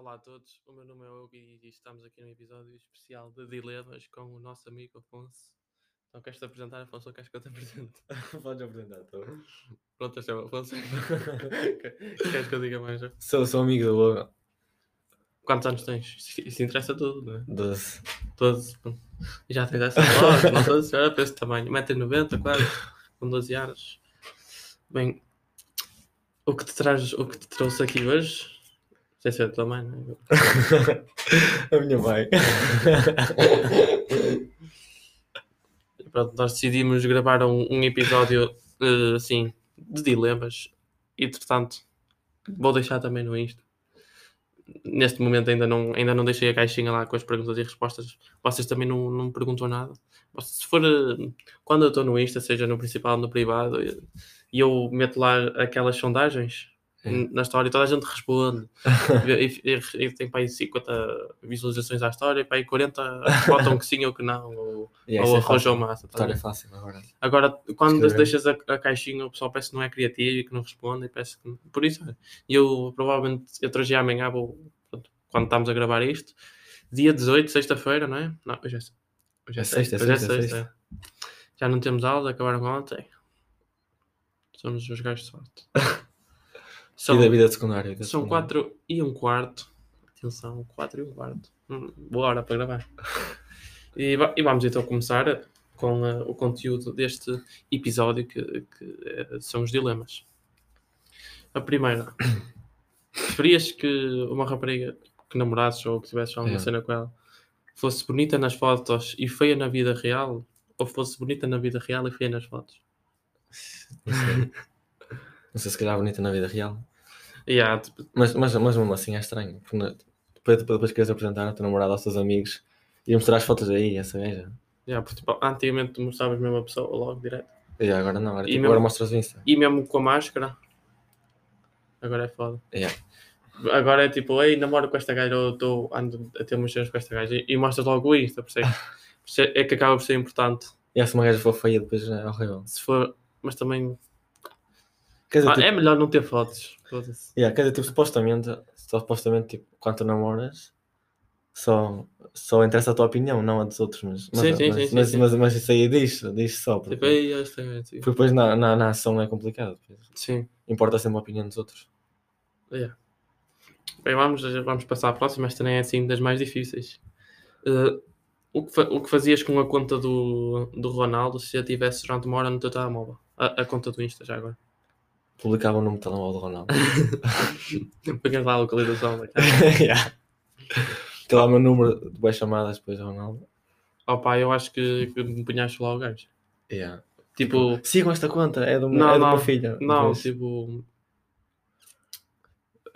Olá a todos, o meu nome é Hugo e estamos aqui num episódio especial de Dilemas com o nosso amigo Afonso. Então queres-te apresentar, Afonso, ou queres que eu te apresente? Podes apresentar, estou. Pronto, este é o Afonso. queres que eu diga mais? Sou, sou amigo do Hugo. Quantos anos tens? Isso, isso interessa tudo, não é? 12. Todos. pronto. E já tens essa voz, não todos, olha para esse tamanho. 1,90m quase, com 12 anos. Bem, o que te traz, o que te trouxe aqui hoje, sei se é a tua mãe, não é? A minha mãe. Pronto, nós decidimos gravar um, um episódio eh, assim de dilemas. E entretanto, vou deixar também no Insta. Neste momento ainda não, ainda não deixei a caixinha lá com as perguntas e respostas. Vocês também não, não me perguntam nada. Se for eh, quando eu estou no Insta, seja no principal ou no privado, eh, e eu meto lá aquelas sondagens Sim. na história, toda a gente responde. e, tem para aí 50 visualizações à história, e para aí 40 votam que sim ou que não, ou, E ou é arranjam massa. tá História bem? fácil agora. Agora, quando deixas a, a caixinha, o pessoal parece que não é criativo e que não responde, e parece que... Por isso, eu provavelmente, eu hoje e amanhã vou, quando estamos a gravar isto, dia 18, sexta-feira, não é? Não, hoje é, hoje é É sexta, hoje é sexta, sexta, é. Já não temos aula, acabaram ontem. Somos os gajos de sorte. E da vida secundária. vida São secundária. 4 e um quarto. Atenção, 4 e um quarto. Hum, boa hora para gravar. E, e vamos então começar com eh, o conteúdo deste episódio que, que, eh, são os dilemas. A primeira. Preferias que uma rapariga que namorasses ou que tivesses alguma É. cena com ela fosse bonita nas fotos e feia na vida real? Ou fosse bonita na vida real e feia nas fotos? Não sei. Não sei se calhar bonita na vida real. Há, tipo, Mas, mas, mas mesmo assim é estranho. Na- depois, depois queres apresentar a tua namorada aos teus amigos e mostrar as fotos aí, essa gaja. yeah, porque, tipo, antigamente tu mostravas mesmo a pessoa logo direto. E agora não, agora, tipo, mesmo- agora mostras o Insta. E mesmo com a máscara. Agora é foda. Yeah. Agora é tipo, ei, namoro com esta gaja ou estou ando a ter umas cenas com esta gaja e, e mostras logo o Insta, percebes? Por isso é é que acaba por ser importante. E se uma gaja for feia, depois é horrível. Se for, mas também Quer dizer, Ah, tipo, é melhor não ter fotos. Yeah, quer dizer, tipo, supostamente, só supostamente, tipo, quando tu namoras, só, só interessa a tua opinião, não a dos outros, mas, mas, Sim, sim, mas, sim, mas, mas, mas isso aí diz, diz só, porque, Tipo, esta gaja, tipo. porque depois na, na, na ação é complicado. Sim. importa sempre a opinião dos outros. Yeah. Bem, vamos, vamos passar à próxima. Esta nem é assim das mais difíceis. Eh, o, que o que fazias com a conta do, do Ronaldo se a tivesse durante uma hora no teu telemóvel? A, a conta do Insta, já agora. Publicava o número de telemóvel do Ronaldo. Punhas lá a localização da casa. yeah. Tem lá o meu número de boas chamadas depois do Ronaldo. Opa, eu acho que, que me punhaste lá o gajo. Yeah. Tipo, Sigam esta conta, é do meu, Não, é do não, meu filho. não, Depois- tipo.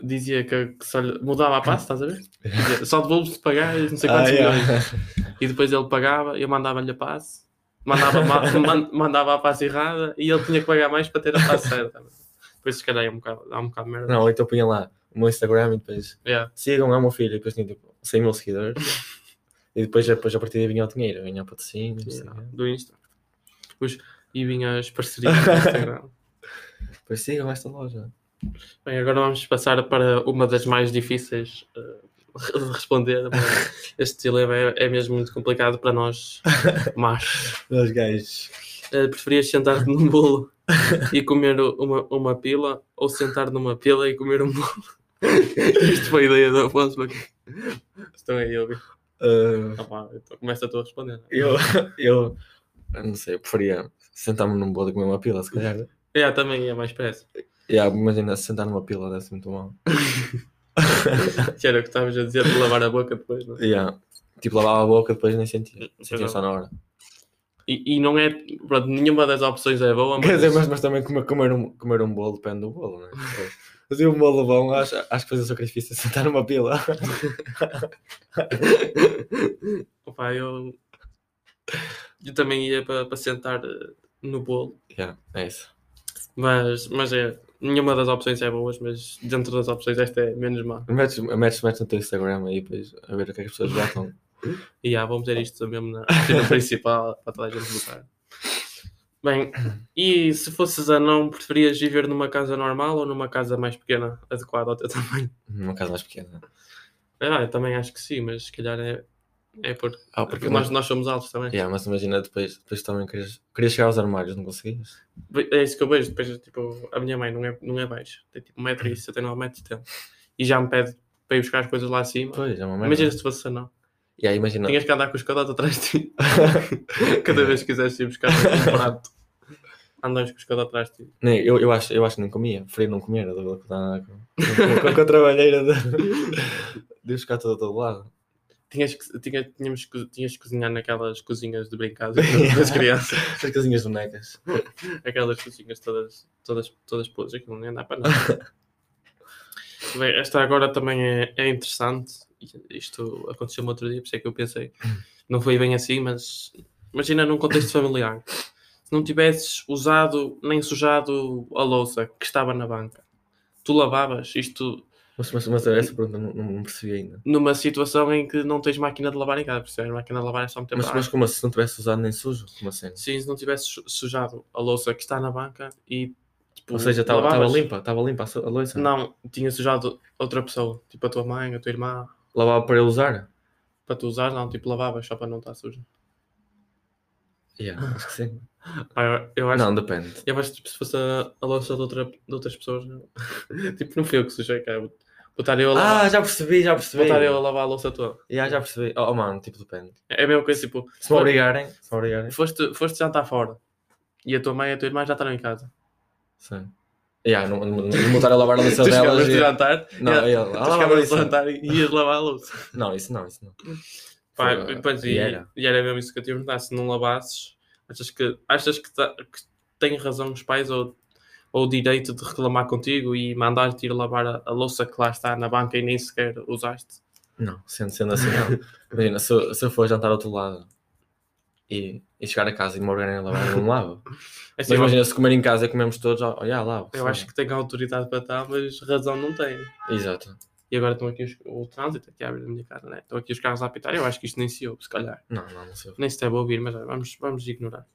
Dizia que, que só lhe- mudava a passe, estás a ver? Dizia, Só devolvo se pagar não sei Ah, quantos yeah. milhões. E depois ele pagava, eu mandava-lhe a passe, mandava, ma- man- mandava a passe errada e ele tinha que pagar mais para ter a passe certa. Depois se calhar é um bocado, dá um bocado de merda. Não, então punha lá o meu Instagram e depois Yeah. sigam o meu filho e depois tinha tipo 100 mil seguidores. e depois, depois a partir daí vinha o dinheiro, vinha o patrocínio. Yeah. Do Insta. Os, e vinha as parcerias do Instagram. Depois sigam esta loja. Bem, agora vamos passar para uma das mais difíceis eh, de responder. mas Este dilema é, é mesmo muito complicado para nós, machos. Os gajos. Eh, preferias sentar-te num bolo e comer uma, uma pila ou sentar numa pila e comer um bolo? Isto foi a ideia do Afonso. porque- Estão aí a ouvir. Uh, Opa, então começa tu a responder. eu, eu, eu não sei, eu preferia sentar-me num bolo e comer uma pila, se calhar. É, também é mais pressa. Yeah, imagina sentar numa pila deve ser muito mal. Que era o que estavas a dizer de lavar a boca depois, não é? Yeah. Tipo, lavava a boca depois nem sentia. Sentia só na hora. E, e não é. Pronto, nenhuma das opções é boa, mas. Quer dizer, mas, mas também comer, comer, um, comer um bolo depende do bolo, né? Fazer um bolo bom, acho, acho que fazer o sacrifício é sentar numa pila. Opa, eu. Eu também ia para, para sentar eh, no bolo, yeah, é isso. mas, mas é. Nenhuma das opções é boas, mas dentro das opções esta é menos má. Metes, metes, metes no teu Instagram aí depois a ver o que é que as pessoas votam. E já, vamos ter isto mesmo na cena principal para toda a gente votar. Bem, e se fosses anão, preferias viver numa casa normal ou numa casa mais pequena, adequada ao teu tamanho? Numa casa mais pequena. Ah, eu também acho que sim, mas se calhar é, é por, Ah, porque nós, nós somos altos também. Yeah, mas imagina depois, depois também querias, querias chegar aos armários, não conseguias? É isso que eu vejo. Depois, tipo, a minha mãe não é, não é baixa, tem tipo 1,79m, 1,70m. E já me pede para ir buscar as coisas lá acima. Pois, é uma merda. Imagina se fosse não. Imagina. Tinhas que andar com os cadotes atrás de ti. Cada vez que quisesse ir buscar um prato, andas com os cadotes atrás de ti. Nem, eu, eu, acho, eu acho que não comia, preferia não comer, a do que estar com, com, com, a trabalheira de, de buscar todo, todo lado. Tinhas que, tinha, tínhamos, tinhas que cozinhar naquelas cozinhas de brincadeira das crianças. As casinhas bonecas. Aquelas cozinhas todas, todas, todas podres, aquilo não ia dar para nada. Bem, esta agora também é, é interessante. Isto aconteceu-me outro dia, por isso é que eu pensei. Não foi bem assim, mas imagina num contexto familiar. Se não tivesses usado nem sujado a louça que estava na banca, tu lavavas isto Mas, mas, mas essa pergunta não, não percebi ainda. numa situação em que não tens máquina de lavar em casa, percebes? Máquina de lavar é só meter Mas, mas como assim? Se não tivesse usado nem sujo? Como assim? Sim, se não tivesses su- sujado a louça que está na banca e tipo, Ou seja, estava limpa, estava limpa a louça? Não, tinha sujado outra pessoa, tipo a tua mãe, a tua irmã, Lavava para ele usar? para tu usar, não, tipo lavavas só para não estar suja. Yeah, acho que sim. Eu, acho, Não, depende. eu acho que tipo, se fosse a, a louça de, outra, de outras pessoas, tipo, não fui eu que sujei, cara. Vou estar eu a lavar, Ah, já percebi, já percebi. estar eu a lavar a louça toda. Yeah, já percebi. Oh, mano, tipo, depende. É a mesma coisa, tipo, Se me obrigarem, se me obrigarem. foste, foste jantar fora e a tua mãe e a tua irmã já estaram em casa. Sim. Yeah, não, não, não a lavar a louça Tu delas. chegavas de e- jantar, Não, e- eu- tu ah, lava a chegavas de louça. jantar e ias lavar a louça. Não, isso não, isso não. Pá, Foi- e, depois, e era. e era mesmo isso que eu te ia perguntar, se não lavasses, achas que, achas que, tá- que têm razão os pais ou, ou o direito de reclamar contigo e mandar-te ir lavar a, a louça que lá está na banca e nem sequer usaste? Não, sendo, sendo assim, não. Imagina, se, eu- se eu for jantar ao outro lado e, e chegar a casa e me a lavar, não lavo. É assim, Mas eu, imagina, se comer em casa e comemos todos, yeah, lavo. eu sim. acho que tenho autoridade para estar, mas razão não tenho. Exato. E agora estão aqui os, o trânsito aqui a abrir a minha casa, né? Estão aqui os carros a apitar, eu acho que isto nem se ouve, se calhar. Não, não, não sei. Nem se deve ouvir, mas olha, vamos, vamos ignorar.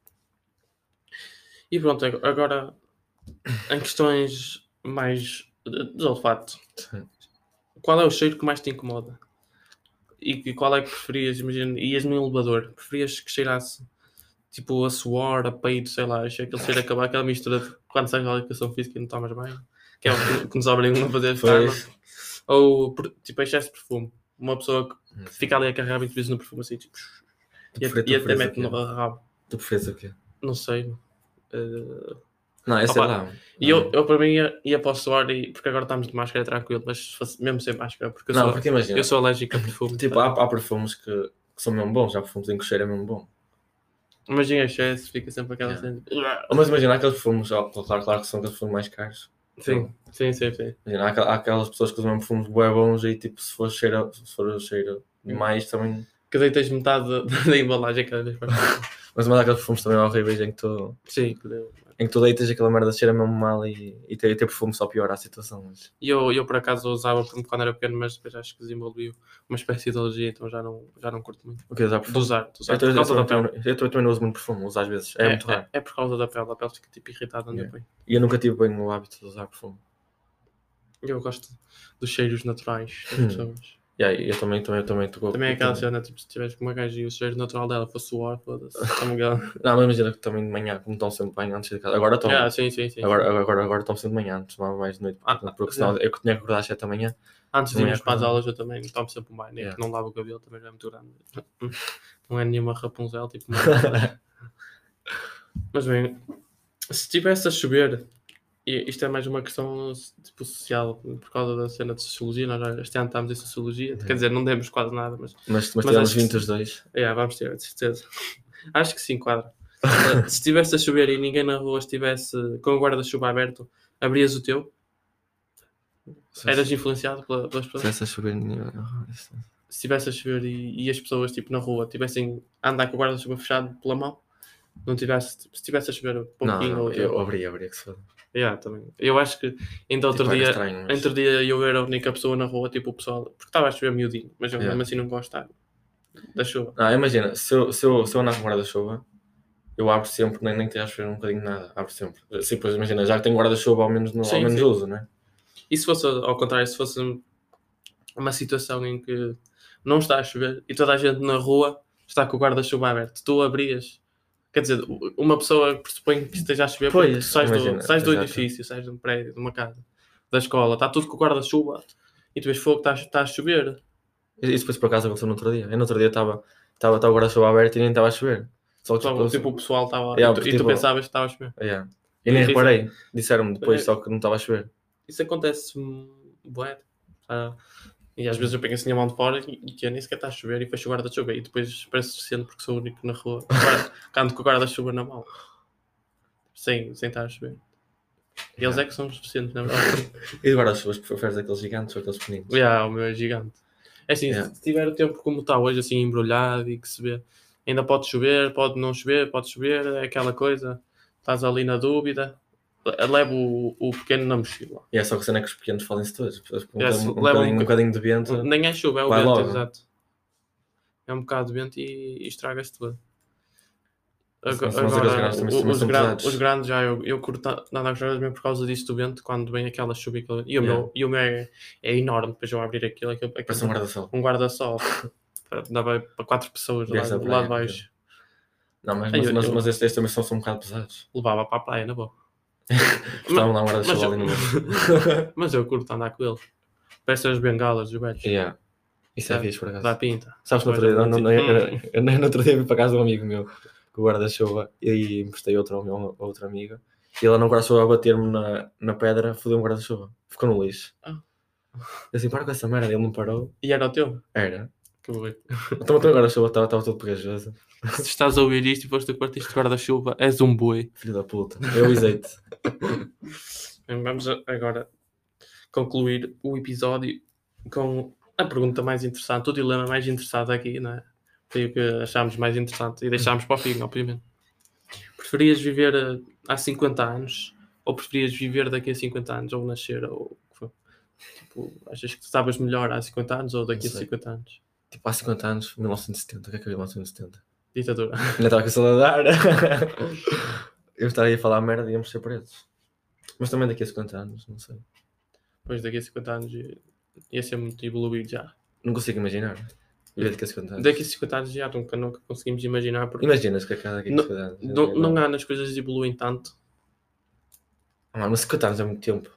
E pronto, ag- agora em questões mais de olfato, Sim. qual é o cheiro que mais te incomoda? E que- qual é que preferias? Imagina, ias no elevador, preferias que cheirasse tipo a suor, a peito, sei lá, achei aquele cheiro a acabar, aquela mistura de quando sai da educação física e não tomas bem, que é o que, que nos obrigam a fazer forma. Ou tipo excesso de perfume. Uma pessoa que Hum. fica ali a carregar 20 vezes no perfume assim, tipo, Tu e, tu e até mete no rabo. Tu preferes o quê? Não sei. Eh, Não, é sei lá. e eu, eu para mim ia, ia para o suor e porque agora estamos de máscara é tranquilo, mas mesmo sem máscara, porque eu, Não, sou, porque imagina. eu sou alérgico a perfume. Tipo, tá? há, há perfumes que, que são mesmo bons, há perfumes em que o cheiro é mesmo bom. Imagina excesso, fica sempre aquela Yeah. cena. Mas imagina, há aqueles perfumes, ó, claro, claro que são aqueles perfumes mais caros. Sim, sim, sim, sim. Imagina, há, há aquelas pessoas que usam perfumes bué bons e tipo, se for cheiro, se for o cheiro demais também. Que deitas metade da, da embalagem cada vez mais. Mas há aqueles perfumes também horríveis em que tu, sim. Em que tu deitas aquela merda cheira mesmo mal e, e ter, ter perfume só piora a situação. Mas... E eu, eu por acaso usava perfume quando era pequeno, mas depois acho que desenvolvi uma espécie de alergia, então já não, já não curto muito. O que usar De perfume? usar, de usar. Eu, Por causa da pele. eu, também não uso muito perfume, uso às vezes. É, muito raro. É, é por causa da pele, a pele fica tipo irritada onde Yeah. eu ponho. E eu nunca tive bem o hábito de usar perfume. Eu gosto dos cheiros naturais das Hum. pessoas. E aí, eu também, também, também tô- Também é aquela cena, tipo, se tiveres com uma gaja e o cheiro natural dela fosse suor, foda-se. Ligado? Não, mas imagina que também de manhã, como estão sempre bem antes de casa. Agora estão. Ah, sim, sim, sim. Agora, agora, agora estão sempre de manhã, antes tomava mais de noite. Ah, Porque, senão eu que tinha que acordar às 7 da manhã. Antes de irmos para as aulas, eu também tomo sempre um banho? Yeah. que não lavo o cabelo, também já é muito grande. Não é nenhuma Rapunzel, tipo. Mas bem, se estivesse a chover, isto é mais uma questão tipo, social, por causa da cena de sociologia, nós já este ano estamos em sociologia, quer dizer, não demos quase nada, mas Mas, mas, Mas tivemos acho que 20 os dois. é, vamos ter, de certeza. Acho que sim, quadra. Uh, se estivesse a chover e ninguém na rua estivesse com o guarda-chuva aberto, abrias o teu? Eras influenciado pela- pelas pessoas? Se essa chover. ah, se estivesse a chover e, e as pessoas tipo, na rua tivessem a andar com o guarda-chuva fechado pela mão, não tivesse, tipo, se estivesse a chover um Não, pouquinho não, ou eu abri, abri que se foda. Yeah, também. Eu acho que ainda outro Tipo, dia, estranho, mas- outro dia eu era a única pessoa na rua, tipo o pessoal, porque estava a chover miudinho, mas eu Yeah. mesmo assim não gosto estar da chuva. Não, imagina, se eu, se eu, se eu andar com guarda-chuva, eu abro sempre, nem, nem esteja a chover um bocadinho nada, abro sempre. Sim, pois imagina, já que tenho guarda-chuva, ao menos, no, Sim, ao menos sim. uso, né? E se fosse ao contrário, se fosse uma situação em que não está a chover e toda a gente na rua está com o guarda-chuva aberto. Tu abrias. Quer dizer, uma pessoa pressupõe que esteja a chover porque Pois, tu sais, do, imagina, sais do edifício, sais de um prédio, de uma casa, da escola, está tudo com o guarda-chuva e tu vês fogo, está, está a chover. Isso depois por acaso aconteceu no outro dia. Eu no outro dia estava estava o guarda-chuva aberto e nem estava a chover. Só que tipo, tipo, o pessoal estava. Yeah, e, tu, e tu tipo- pensavas que estava a chover. yeah. E nem reparei. Disseram-me depois É. só que não estava a chover. Isso acontece bué. Ah, e às vezes eu pego assim a mão de fora e, e que nem sequer está a chover e fecho o guarda-chuva e depois parece suficiente porque sou o único na rua. Agora, Canto com o guarda-chuva na mão. Sem, sem estar a chover. E eles é que são suficientes, na verdade. E guarda-chuvas preferes aqueles gigantes ou aqueles pequeninos? yeah, o meu é gigante. É assim, Yeah. se tiver o tempo como está hoje, assim embrulhado e que se vê, ainda pode chover, pode não chover, pode chover, é aquela coisa. Estás ali na dúvida. Levo o, o pequeno na mochila. E é só que cena é que os pequenos fodem-se todos. Um, Yeah, um, se um, leva um bocadinho, um boca- bocadinho de vento. Nem é chuva, é o vento, exato. É um bocado de vento e, e estraga-se tudo. Agora, grandes os, gran- os grandes já eu, eu curto nada a gostar mesmo por causa disso do vento quando vem aquela chuva e, e o Yeah. meu, e o meu é, é enorme depois eu abrir aquilo, aquilo, aquilo Parece um guarda-sol. um guarda-sol dá para quatro pessoas lá, do lado de baixo Não, mas, mas, mas, mas estes, também são, são um bocado pesados. levava para a praia na boa Estavam lá um guarda-chuva ali no meio. mas eu curto andar com ele parece as bengalas dos velhos Yeah. Isso é fixe, por acaso. dá pinta Sabes, no outro dia, não, não, eu, eu, no outro dia fui para casa de um amigo meu com o guarda-chuva e emprestei outro ao meu a outra amiga e ela não guarda-chuva a bater-me na, na pedra, fodeu um guarda-chuva. Ficou no lixo. Ah. Eu assim, para com essa merda, ele não parou. e era o teu Era. Bonito. Então o teu guarda-chuva estava estava todo pegajoso. se estás a ouvir isto e foste a quarto de guarda-chuva és um boi Filho da puta. Eu avisei-te. Bem, Vamos a- agora concluir o episódio com a pergunta mais interessante, o dilema mais interessante aqui, não é? Foi o que achámos mais interessante e deixámos para o fim, obviamente. Preferias viver eh, há 50 anos ou preferias viver daqui a 50 anos ou nascer ou o que for? Tipo, achas que estavas melhor há 50 anos ou daqui a Não sei. 50 anos? Tipo, há 50 anos, 1970. O que é que eu vi em 1970? Ditadura. Ainda estava com a saudade. Eu estaria a falar merda e íamos ser presos. Mas também daqui a 50 anos, não sei. Depois daqui a 50 anos ia- ser muito evoluído já. Não consigo imaginar. Daqui a 50 anos. Daqui a 50 anos já nunca, nunca conseguimos imaginar porque Imaginas que a cada daqui a Não- 50 anos. não, não há nas coisas evoluem tanto. Ah, mas 50 anos é muito tempo.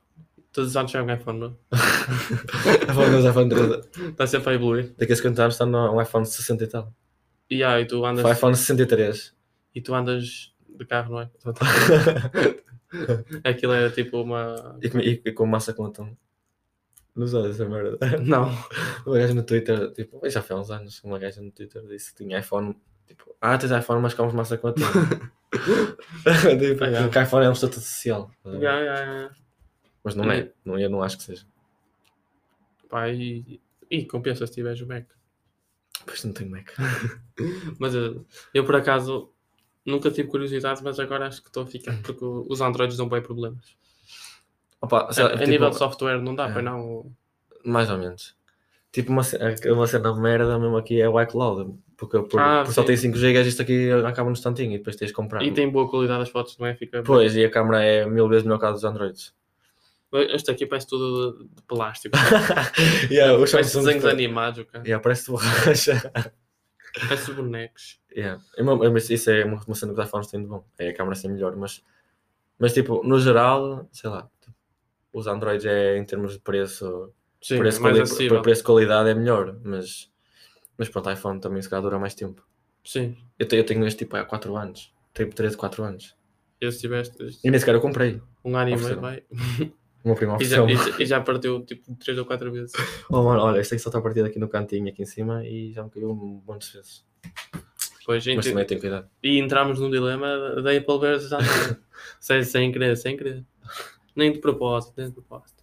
Todos os anos sai um iPhone, não? Falar dos iPhone 13. Está sempre a evoluir. Daqui a 50 anos está no um iPhone 60 e tal. E, ah, e, tu andas, iPhone 63. e tu andas de carro, não é? Aquilo é tipo uma. e, com, e com massa quantum. Não sabes essa merda. Não. Uma gaja no Twitter, tipo, já foi há uns anos, uma gaja no Twitter disse que tinha iPhone. Tipo, ah, tens iPhone, mas comes massa quantum. tipo, Ah, yeah. que iPhone é um estatuto social. Ya, ya, ya. Mas não é. Não, eu não acho que seja. Pá, e, e compensa se tiveres o Mac. Pois não tenho Mac. Mas eu, eu, por acaso nunca tive curiosidade, mas agora acho que estou a ficar porque os Androids dão bem problemas. Opa, A, sei lá, a tipo, nível de software não dá, é. pois não. Mais ou menos. Tipo, uma, ce- uma cena de merda mesmo aqui é o iCloud. Porque por, Ah, por só tem 5 GB, isto aqui acaba no instantinho e depois tens de comprar. E tem boa qualidade as fotos, não é? Fica Pois, e a câmera é mil vezes melhor que a dos Androids. Este aqui parece tudo de, de plástico. yeah, os parece desenhos pa- animados, cara. Yeah, parece borracha. Parece bonecos. yeah. É uma- Isso é uma, uma cena que os iPhones têm de bom. É a câmera ser melhor, mas, mas tipo, no geral, sei lá, os Androids é em termos de preço, Sim, preço, mais quali- preço qualidade é melhor, mas, mas pronto, iPhone também se calhar dura mais tempo. Sim. Eu, eu tenho este tipo há 4 anos, tipo 3, 4 anos. E se tiveste E nem sequer eu comprei. um ano e meio, vai. O meu primo E já, ofereceu. e, já- e já partiu tipo 3 ou 4 vezes. Oh, mano, olha, este aqui só está partido aqui no cantinho, aqui em cima, e já me caiu um monte de vezes. Pois, Mas ent- também tenho cuidado. E entramos num dilema da Apple versus Android. sem, sem querer, sem querer. Nem de propósito, nem de propósito.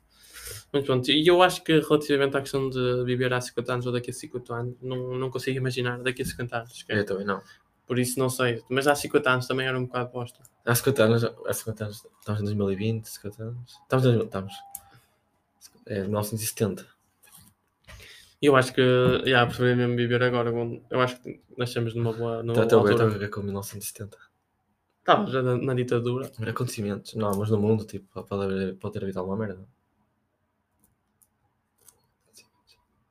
Mas pronto, e eu acho que relativamente à questão de viver há 50 anos ou daqui a 50 anos, não, não consigo imaginar daqui a 50 anos. esquece. Eu também não. Por isso não sei. Mas há 50 anos também era um bocado bosta. Há 50 anos, há 50 anos, estamos em 2020, 50 anos. Estamos em 2000, estamos. É 1970. E eu acho que, já, preferia mesmo viver agora. Eu acho que nascemos numa boa, numa Até o boa ver, altura. até com 1970. Estava já na, na ditadura. Acontecimentos. Não, mas no mundo, tipo, pode, haver, pode ter havido alguma merda.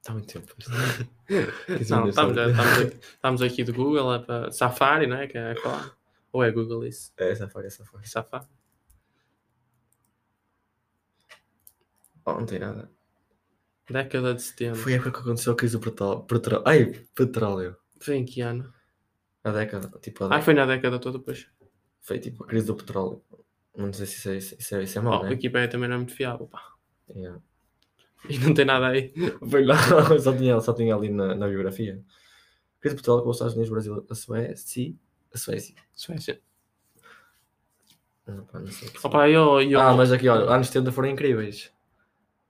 Está muito tempo. Não, estamos, estamos, aqui, estamos aqui do Google, é para Safari, não é? Que é? Ou é Google isso? É Safari, é Safari. Safari. Oh, não tem nada. Década de 70. Foi a época que aconteceu a crise do petróleo. petróleo. Ai, petróleo. Foi em que ano? A década. Tipo, a Ah, década. foi na década toda depois. Foi tipo a crise do petróleo. Não sei se isso é, isso é, isso é Oh, mau, a né? Wikipedia também não é muito fiável, pá. Yeah. E não tem nada aí. Foi lá, só tinha, só tinha ali na, na biografia. Crise petróleo com os Estados Unidos, Brasil, a Suécia. A Suécia. Suécia. Não, pá, não sei Opa, eu, eu... Ah, mas aqui, olha, anos 70 foram incríveis.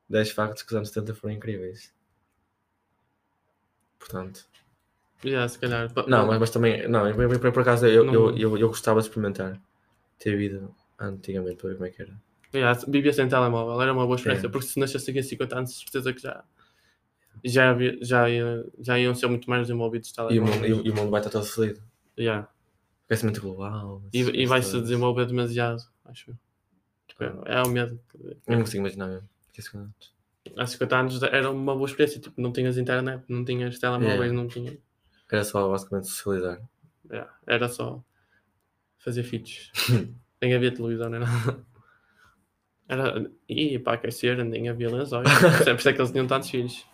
10 factos que os anos 70 foram incríveis. Portanto. Já, se calhar. Não, mas, mas também. Não, por, por, por acaso eu, Não- eu, eu, eu gostava de experimentar. Ter vida antigamente para ver como é que era. Já, vivia sem telemóvel, era uma boa experiência, É. porque se nascesse aqui a 50 anos, certeza que já, já, havia- já, já iam ser muito mais desenvolvidos os E o, mundo, e, o- mundo vai estar todo fodido. Já. Aquecimento global. E, e vai-se desenvolver demasiado, acho eu. É, é o medo. Eu não consigo imaginar mesmo. Há 50 anos era uma boa experiência, tipo, não tinhas internet, não tinhas telemóveis, É. não tinha. Era só basicamente socializar. já, era só fazer feats. nem havia televisão, nem nada. Era, e para aquecer, nem havia lençóis. Por isso é que eles tinham tantos filhos.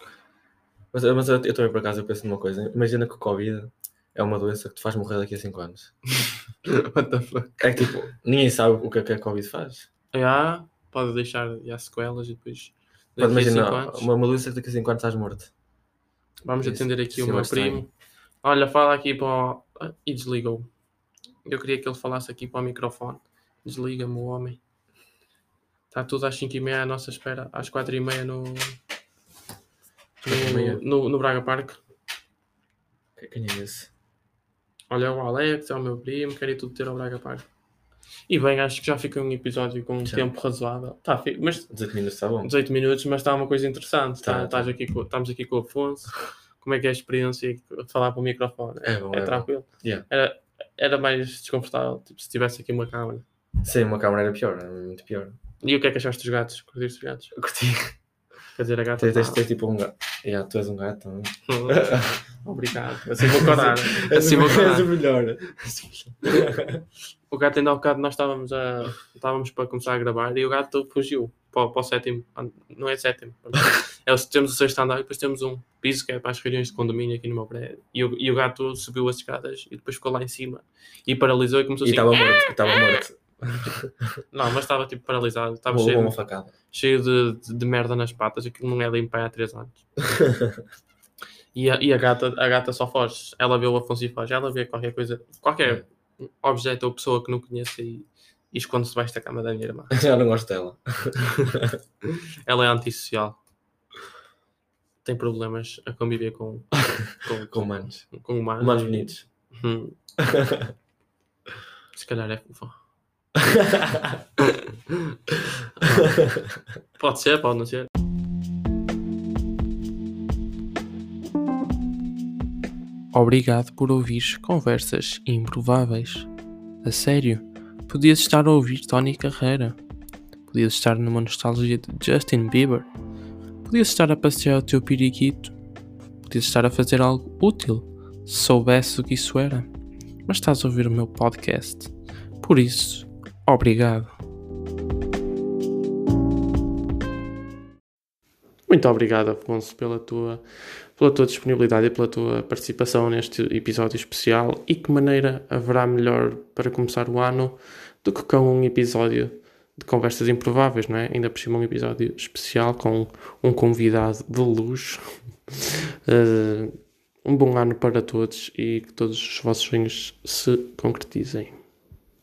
Mas, mas eu, eu também por acaso eu penso numa coisa. Imagina que o Covid é uma doença que te faz morrer daqui a 5 anos. What the fuck? É que tipo, ninguém sabe o que é que a Covid faz. Já, pode deixar já sequelas e depois. Pode a imaginar, uma, uma doença que daqui a 5 anos estás morto. Vamos isso- atender aqui o é meu mais estranho. primo. Olha, fala aqui para o. Ah, E desligou. Eu queria que ele falasse aqui para o microfone. Desliga-me o homem. Está tudo às 5h30 à nossa espera. Às 4h30 no. meia. No, no, no Braga Park. Que- Quem é esse? Olha o Alex, é o meu primo, quero ir tudo ter ao Braga Park. E bem, acho que já fica um episódio com um Já. tempo razoável. Tá, mas 18 minutos está bom. 18 minutos, mas está uma coisa interessante. Tá, Tá, tá. aqui com- estamos aqui com o Afonso. Como é que é a experiência de falar para o microfone? É bom, é bom. tranquilo. Yeah. Era, era mais desconfortável, tipo, se tivesse aqui uma câmera. Sim, uma câmera era pior, era muito pior. E o que é que achaste dos gatos? Curtiste os gatos? Curti. Quer dizer, a gata. Tens, tá- tens tipo um gato. Yeah, tu és um gato também. Obrigado. Assim vou corar. Assim vou és corar. o melhor. O gato ainda há bocado nós estávamos, a, estávamos para começar a gravar e o gato fugiu para, o- para o sétimo. Não é sétimo. É, temos o sexto andar e depois temos um piso que é para as reuniões de condomínio aqui no meu prédio. E o, e o gato subiu as escadas e depois ficou lá em cima e paralisou e começou E assim. estava morto. e Estava morto. Não, mas estava tipo paralisado. Estava cheio, uma facada. cheio de, de, de merda nas patas. Aquilo não é limpo há 3 anos. E a, e a gata, a gata só foge. Ela vê o Afonso e foge. Ela vê qualquer coisa, qualquer objeto ou pessoa que não conheça e, e esconde-se debaixo da cama da minha irmã. Já não gosto dela. Ela é antissocial. Tem problemas a conviver com, com, Com humanos. com humanos. Humanos bonitos. Hum. Se calhar é fofa. Pode ser, pode não ser. Obrigado por ouvires conversas improváveis. A sério, podias estar a ouvir Tony Carreira. Podias estar numa nostalgia de Justin Bieber. Podias estar a passear o teu periquito. Podias estar a fazer algo útil, se soubesse o que isso era. Mas estás a ouvir o meu podcast. Por isso, obrigado. Muito obrigado, Afonso, pela tua, pela tua disponibilidade e pela tua participação neste episódio especial. E que maneira haverá melhor para começar o ano do que com um episódio de conversas improváveis, não é? Ainda por cima um episódio especial com um convidado de luxo. Eh, um bom ano para todos e que todos os vossos sonhos se concretizem.